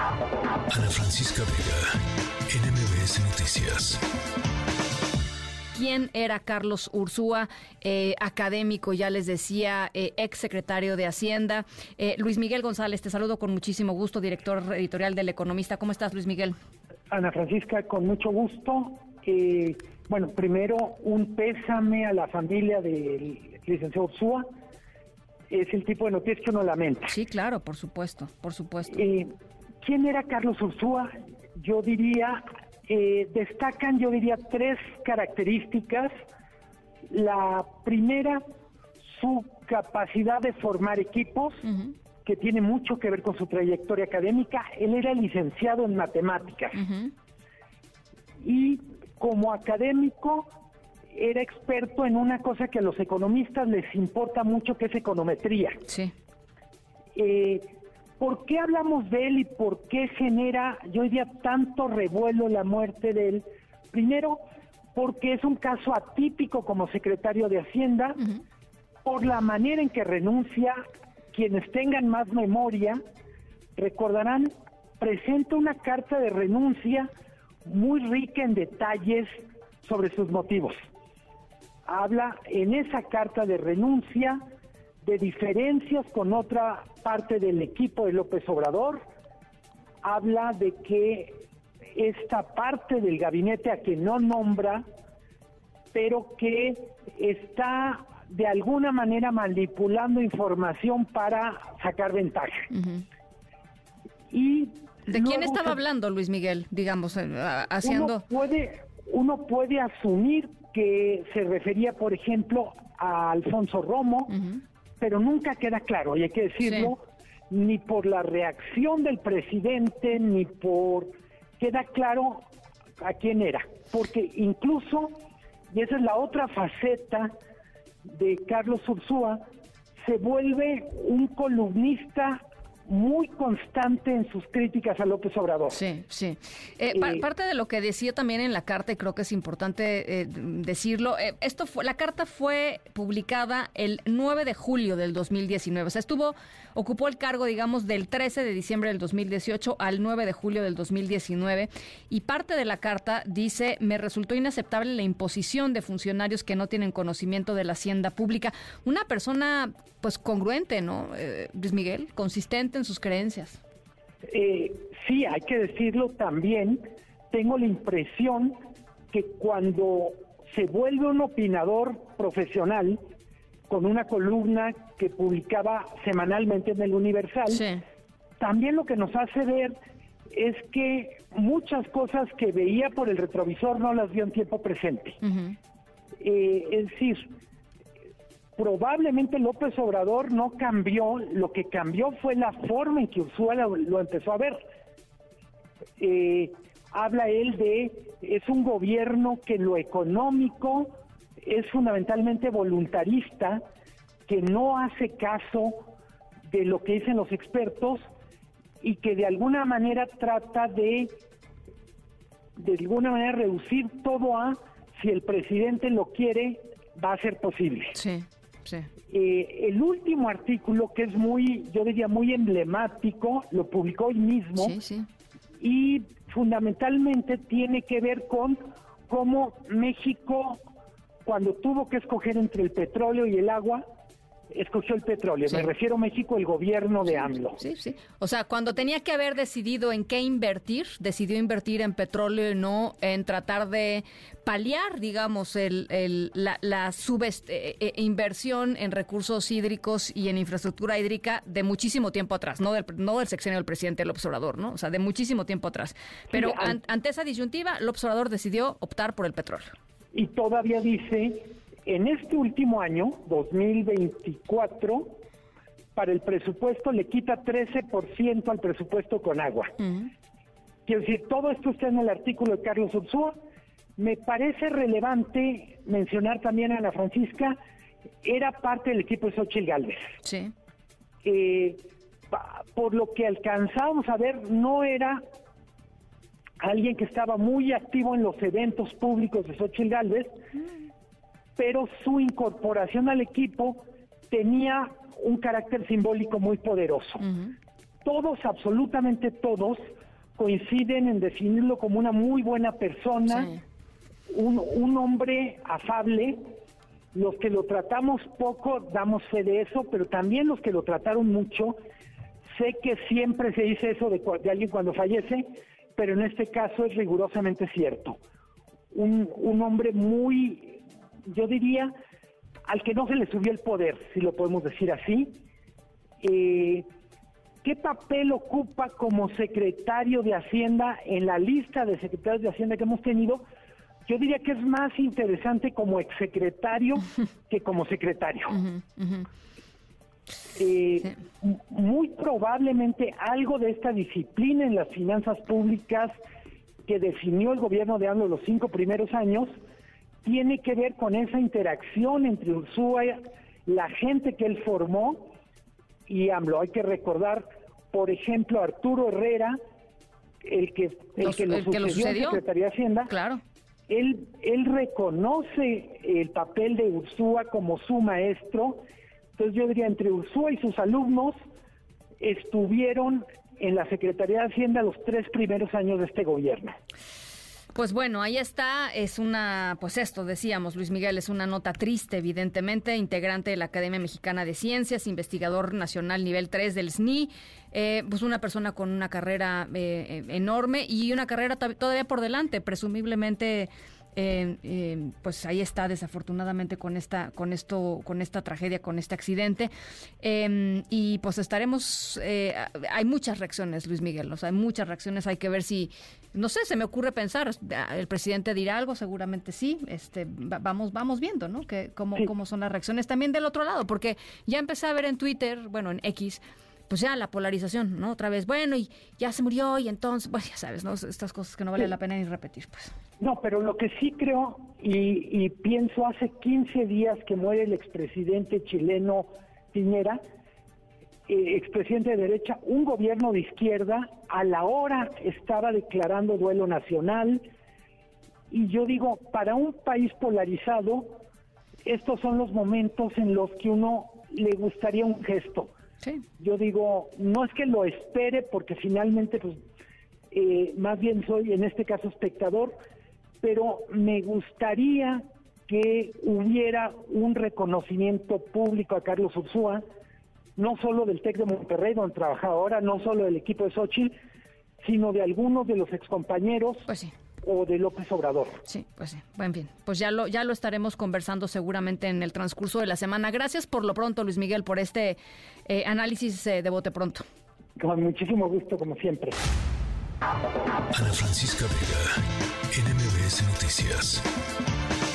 Ana Francisca Vega, NMBS Noticias. ¿Quién era Carlos Ursúa, eh, académico, ya les decía, eh, ex secretario de Hacienda? Eh, Luis Miguel González, te saludo con muchísimo gusto, director editorial del Economista. ¿Cómo estás, Luis Miguel? Ana Francisca, con mucho gusto. bueno, primero un pésame a la familia del licenciado Ursúa. Es el tipo de noticias que uno lamenta. Sí, claro, por supuesto, por supuesto. ¿Quién era Carlos Ursúa? Yo diría eh, destacan, yo diría, tres características. La primera, su capacidad de formar equipos, que tiene mucho que ver con su trayectoria académica. Él era licenciado en matemáticas. Y como académico, era experto en una cosa que a los economistas les importa mucho, que es econometría. Sí. Eh, ¿Por qué hablamos de él y por qué genera, yo diría, tanto revuelo la muerte de él? Primero, porque es un caso atípico como secretario de Hacienda, por la manera en que renuncia, quienes tengan más memoria, recordarán, presenta una carta de renuncia muy rica en detalles sobre sus motivos. Habla en esa carta de renuncia de diferencias con otra parte del equipo de López Obrador. Habla de que esta parte del gabinete a que no nombra, pero que está de alguna manera manipulando información para sacar ventaja. Y ¿De quién estaba hablando Luis Miguel, digamos, eh, haciendo? Uno puede, uno puede asumir que se refería, por ejemplo, a Alfonso Romo, pero nunca queda claro, y hay que decirlo, ni por la reacción del presidente, ni por... queda claro a quién era, porque incluso, y esa es la otra faceta de Carlos Ursúa, se vuelve un columnista muy constante en sus críticas a López Obrador. Sí, sí. Eh, eh, parte de lo que decía también en la carta, y creo que es importante eh, decirlo, esto fue, la carta fue publicada el 9 de julio del 2019. O sea, estuvo, ocupó el cargo, digamos, del 13 de diciembre del 2018 al 9 de julio del 2019. Y parte de la carta dice, me resultó inaceptable la imposición de funcionarios que no tienen conocimiento de la hacienda pública. Una persona, pues, congruente, ¿no, Luis Miguel? Consistente en sus creencias. Eh, sí, hay que decirlo también. Tengo la impresión que cuando se vuelve un opinador profesional con una columna que publicaba semanalmente en el Universal, también lo que nos hace ver es que muchas cosas que veía por el retrovisor no las vio en tiempo presente. Eh, es decir, probablemente López Obrador no cambió, lo que cambió fue la forma en que Ursúa lo, empezó a ver. Eh, habla él de, es un gobierno que lo económico es fundamentalmente voluntarista, que no hace caso de lo que dicen los expertos y que de alguna manera trata de, de alguna manera reducir todo a, si el presidente lo quiere, va a ser posible. Sí. Eh, el último artículo, que es muy, yo diría, muy emblemático, lo publicó hoy mismo. Y fundamentalmente tiene que ver con cómo México, cuando tuvo que escoger entre el petróleo y el agua, escogió el petróleo. Me refiero a México, el gobierno de AMLO. Sí, sí. O sea, cuando tenía que haber decidido en qué invertir, decidió invertir en petróleo y no en tratar de paliar, digamos, el, la, la eh, eh, inversión en recursos hídricos y en infraestructura hídrica de muchísimo tiempo atrás, no del, no del sexenio del presidente López Obrador, ¿no? O sea, de muchísimo tiempo atrás. Pero ante esa disyuntiva, López Obrador decidió optar por el petróleo. Y todavía dice en este último año, 2024, para el presupuesto le quita 13% al presupuesto con agua. Quiero decir, todo esto está en el artículo de Carlos Ursúa. Me parece relevante mencionar también a Ana Francisca, era parte del equipo de Xochitl Galvez. Sí. Eh, por lo que alcanzábamos a ver, no era alguien que estaba muy activo en los eventos públicos de Xochitl Galvez, pero su incorporación al equipo tenía un carácter simbólico muy poderoso. todos, absolutamente todos, coinciden en definirlo como una muy buena persona, un, un hombre afable, los que lo tratamos poco damos fe de eso, pero también los que lo trataron mucho, sé que siempre se dice eso de, alguien cuando fallece, pero en este caso es rigurosamente cierto. Un, un hombre muy, yo diría, al que no se le subió el poder, si lo podemos decir así. Eh, ¿Qué papel ocupa como secretario de Hacienda en la lista de secretarios de Hacienda que hemos tenido? Yo diría que es más interesante como exsecretario que como secretario. Eh, muy probablemente algo de esta disciplina en las finanzas públicas que definió el gobierno de AMLO los cinco primeros años tiene que ver con esa interacción entre Ursúa, la gente que él formó y AMLO. Hay que recordar, por ejemplo, Arturo Herrera, el que, el que, lo sucedió, en Secretaría de Hacienda. Claro. Él, él reconoce el papel de Ursúa como su maestro. Entonces yo diría, entre Ursúa y sus alumnos estuvieron en la Secretaría de Hacienda los tres primeros años de este gobierno. Pues bueno, ahí está, es una, pues esto decíamos, Luis Miguel, es una nota triste, evidentemente, integrante de la Academia Mexicana de Ciencias, investigador nacional nivel 3 del SNI, eh, pues una persona con una carrera eh, enorme y una carrera todavía por delante, presumiblemente eh, pues ahí está desafortunadamente con esta con esto con esta tragedia con este accidente. Em, y pues estaremos eh, hay muchas reacciones Luis Miguel o sea, hay muchas reacciones. Hay que ver si no sé se me ocurre pensar el presidente dirá algo seguramente sí este vamos vamos viendo no que cómo cómo son las reacciones también del otro lado porque ya empecé a ver en Twitter bueno en X pues ya la polarización, ¿no? Otra vez, bueno, y ya se murió y entonces, pues ya sabes, ¿no? Estas cosas que no vale la pena ni repetir, pues. No, pero lo que sí creo y, pienso hace 15 días que muere el expresidente chileno Piñera, eh, expresidente de derecha, un gobierno de izquierda a la hora estaba declarando duelo nacional y yo digo, para un país polarizado, estos son los momentos en los que uno le gustaría un gesto yo digo, no es que lo espere porque finalmente, pues, eh, más bien soy en este caso espectador, pero me gustaría que hubiera un reconocimiento público a Carlos Ursúa, no solo del TEC de Monterrey, donde trabaja ahora, no solo del equipo de Xochitl, sino de algunos de los excompañeros pues sí o de López Obrador. Sí, pues sí. En fin, pues ya lo, ya lo estaremos conversando seguramente en el transcurso de la semana. Gracias por lo pronto, Luis Miguel, por este eh, análisis eh, de bote pronto. Con muchísimo gusto, como siempre. Ana Francisca Vega, NMBS Noticias.